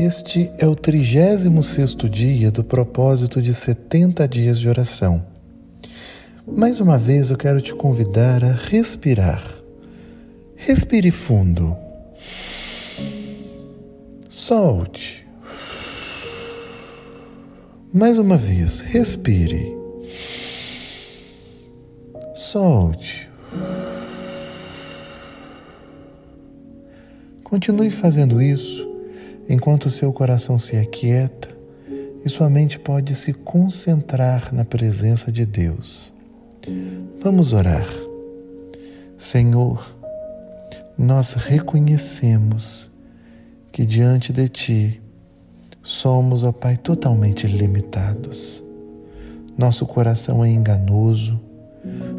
Este é o 36 dia do propósito de 70 dias de oração. Mais uma vez eu quero te convidar a respirar. Respire fundo. Solte. Mais uma vez, respire. Solte. Continue fazendo isso enquanto seu coração se aquieta e sua mente pode se concentrar na presença de Deus. Vamos orar. Senhor, nós reconhecemos que diante de Ti somos, ó Pai, totalmente limitados. Nosso coração é enganoso,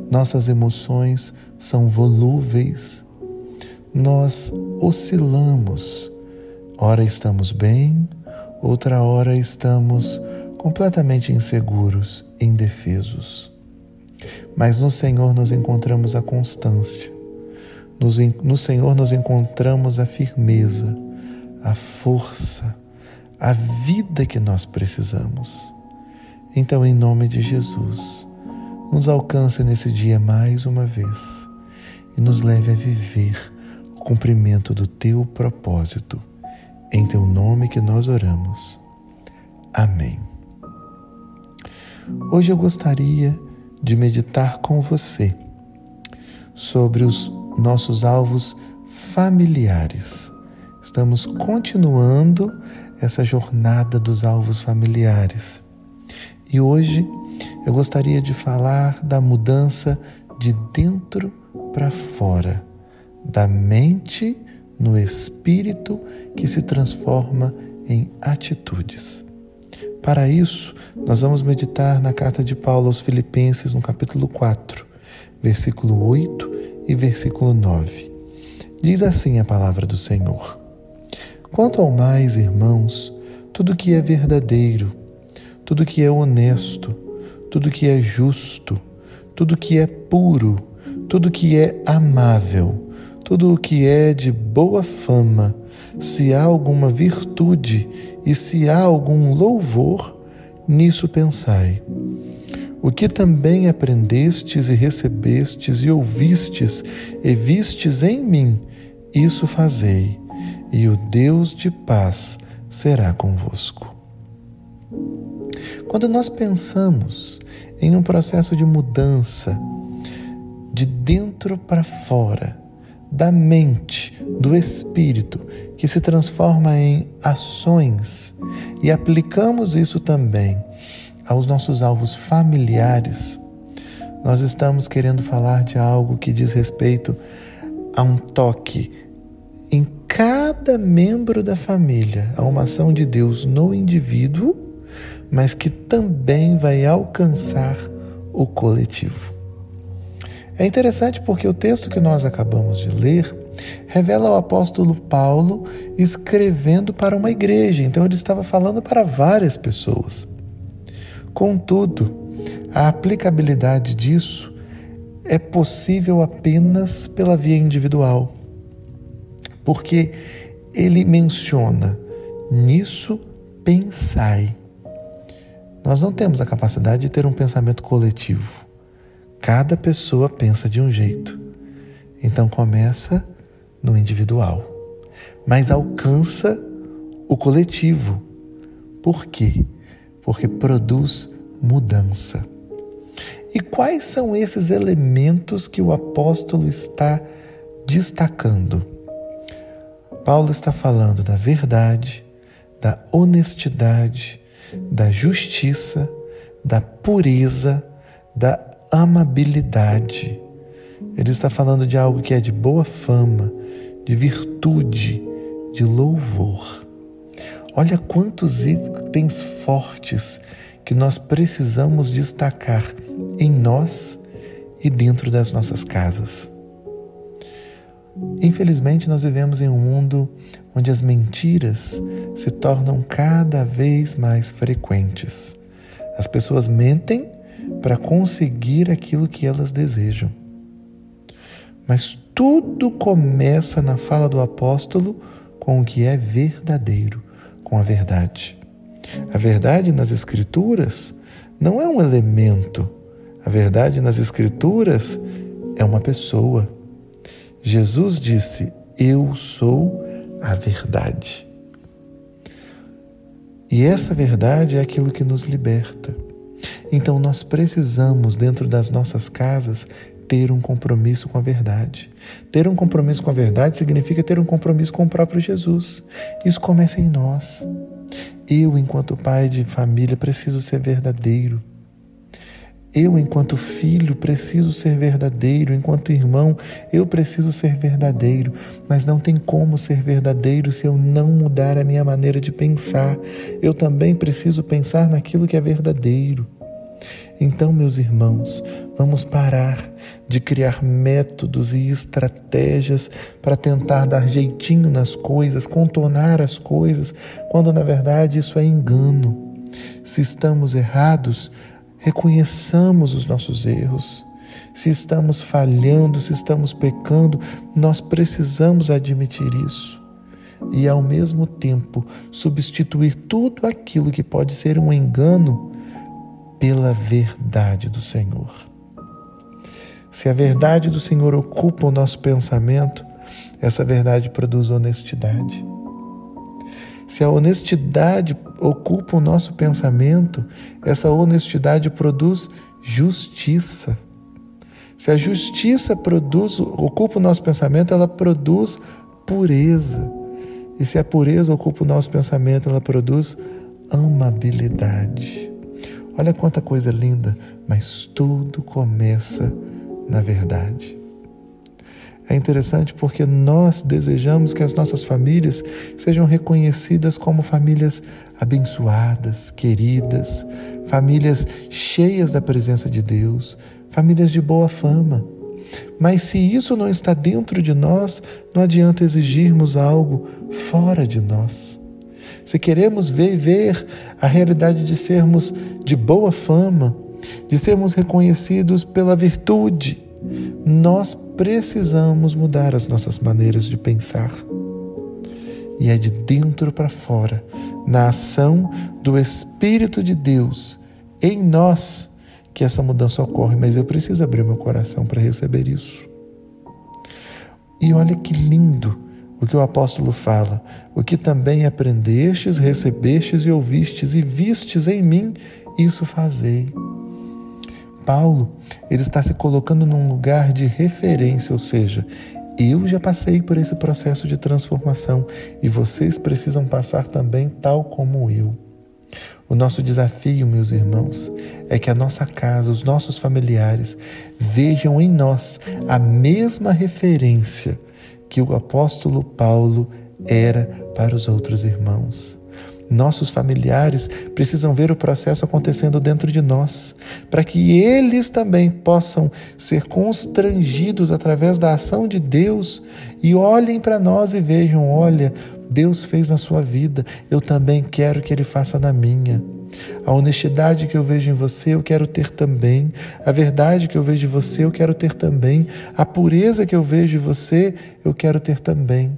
nossas emoções são volúveis, nós oscilamos Ora estamos bem, outra hora estamos completamente inseguros, indefesos. Mas no Senhor nós encontramos a constância, no Senhor nós encontramos a firmeza, a força, a vida que nós precisamos. Então, em nome de Jesus, nos alcance nesse dia mais uma vez e nos leve a viver o cumprimento do teu propósito em teu nome que nós oramos. Amém. Hoje eu gostaria de meditar com você sobre os nossos alvos familiares. Estamos continuando essa jornada dos alvos familiares. E hoje eu gostaria de falar da mudança de dentro para fora, da mente no espírito que se transforma em atitudes. Para isso, nós vamos meditar na carta de Paulo aos Filipenses, no capítulo 4, versículo 8 e versículo 9. Diz assim a palavra do Senhor: Quanto ao mais, irmãos, tudo que é verdadeiro, tudo que é honesto, tudo que é justo, tudo que é puro, tudo que é amável, tudo o que é de boa fama, se há alguma virtude e se há algum louvor, nisso pensai. O que também aprendestes e recebestes e ouvistes e vistes em mim, isso fazei, e o Deus de paz será convosco. Quando nós pensamos em um processo de mudança de dentro para fora, da mente, do espírito, que se transforma em ações e aplicamos isso também aos nossos alvos familiares, nós estamos querendo falar de algo que diz respeito a um toque em cada membro da família, a uma ação de Deus no indivíduo, mas que também vai alcançar o coletivo. É interessante porque o texto que nós acabamos de ler revela o apóstolo Paulo escrevendo para uma igreja, então ele estava falando para várias pessoas. Contudo, a aplicabilidade disso é possível apenas pela via individual, porque ele menciona: nisso pensai. Nós não temos a capacidade de ter um pensamento coletivo. Cada pessoa pensa de um jeito. Então começa no individual, mas alcança o coletivo. Por quê? Porque produz mudança. E quais são esses elementos que o apóstolo está destacando? Paulo está falando da verdade, da honestidade, da justiça, da pureza, da amabilidade. Ele está falando de algo que é de boa fama, de virtude, de louvor. Olha quantos itens fortes que nós precisamos destacar em nós e dentro das nossas casas. Infelizmente, nós vivemos em um mundo onde as mentiras se tornam cada vez mais frequentes. As pessoas mentem para conseguir aquilo que elas desejam. Mas tudo começa na fala do apóstolo com o que é verdadeiro, com a verdade. A verdade nas Escrituras não é um elemento, a verdade nas Escrituras é uma pessoa. Jesus disse: Eu sou a verdade. E essa verdade é aquilo que nos liberta. Então nós precisamos, dentro das nossas casas, ter um compromisso com a verdade. Ter um compromisso com a verdade significa ter um compromisso com o próprio Jesus. Isso começa em nós. Eu, enquanto pai de família, preciso ser verdadeiro. Eu, enquanto filho, preciso ser verdadeiro, enquanto irmão, eu preciso ser verdadeiro, mas não tem como ser verdadeiro se eu não mudar a minha maneira de pensar. Eu também preciso pensar naquilo que é verdadeiro. Então, meus irmãos, vamos parar de criar métodos e estratégias para tentar dar jeitinho nas coisas, contornar as coisas, quando na verdade isso é engano. Se estamos errados, reconheçamos os nossos erros. Se estamos falhando, se estamos pecando, nós precisamos admitir isso. E ao mesmo tempo substituir tudo aquilo que pode ser um engano pela verdade do Senhor. Se a verdade do Senhor ocupa o nosso pensamento, essa verdade produz honestidade. Se a honestidade ocupa o nosso pensamento, essa honestidade produz justiça. Se a justiça produz, ocupa o nosso pensamento, ela produz pureza. E se a pureza ocupa o nosso pensamento, ela produz amabilidade. Olha quanta coisa linda, mas tudo começa na verdade. É interessante porque nós desejamos que as nossas famílias sejam reconhecidas como famílias abençoadas, queridas, famílias cheias da presença de Deus, famílias de boa fama. Mas se isso não está dentro de nós, não adianta exigirmos algo fora de nós. Se queremos ver, ver a realidade de sermos de boa fama, de sermos reconhecidos pela virtude, nós precisamos mudar as nossas maneiras de pensar. E é de dentro para fora, na ação do Espírito de Deus em nós, que essa mudança ocorre, mas eu preciso abrir meu coração para receber isso. E olha que lindo o que o apóstolo fala: o que também aprendestes, recebestes e ouvistes e vistes em mim, isso fazei. Paulo, ele está se colocando num lugar de referência, ou seja, eu já passei por esse processo de transformação e vocês precisam passar também, tal como eu. O nosso desafio, meus irmãos, é que a nossa casa, os nossos familiares vejam em nós a mesma referência que o apóstolo Paulo era para os outros irmãos. Nossos familiares precisam ver o processo acontecendo dentro de nós, para que eles também possam ser constrangidos através da ação de Deus e olhem para nós e vejam: olha, Deus fez na sua vida, eu também quero que Ele faça na minha. A honestidade que eu vejo em você, eu quero ter também. A verdade que eu vejo em você, eu quero ter também. A pureza que eu vejo em você, eu quero ter também.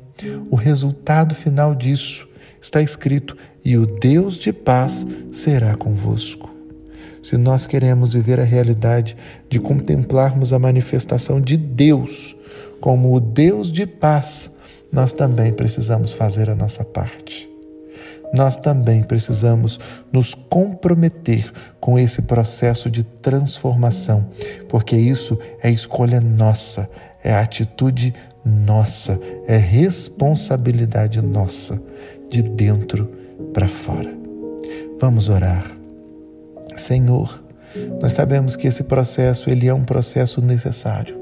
O resultado final disso está escrito: e o Deus de paz será convosco. Se nós queremos viver a realidade de contemplarmos a manifestação de Deus como o Deus de paz, nós também precisamos fazer a nossa parte. Nós também precisamos nos comprometer com esse processo de transformação, porque isso é escolha nossa, é atitude nossa, é responsabilidade nossa, de dentro para fora. Vamos orar. Senhor, nós sabemos que esse processo ele é um processo necessário.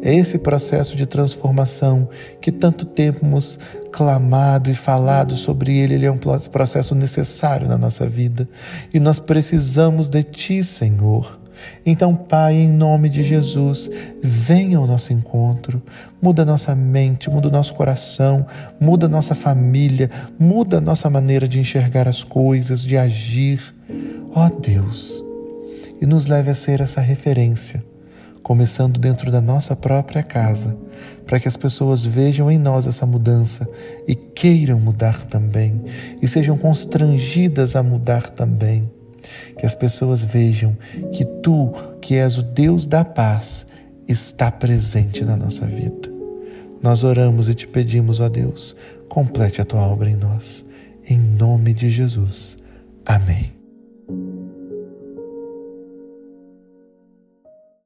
É esse processo de transformação que tanto temos clamado e falado sobre ele, ele é um processo necessário na nossa vida e nós precisamos de ti, Senhor. Então, Pai, em nome de Jesus, venha ao nosso encontro, muda nossa mente, muda o nosso coração, muda nossa família, muda nossa maneira de enxergar as coisas, de agir. Ó oh, Deus, e nos leve a ser essa referência, começando dentro da nossa própria casa, para que as pessoas vejam em nós essa mudança e queiram mudar também, e sejam constrangidas a mudar também. Que as pessoas vejam que tu, que és o Deus da paz, está presente na nossa vida. Nós oramos e te pedimos, ó Deus, complete a tua obra em nós. Em nome de Jesus. Amém.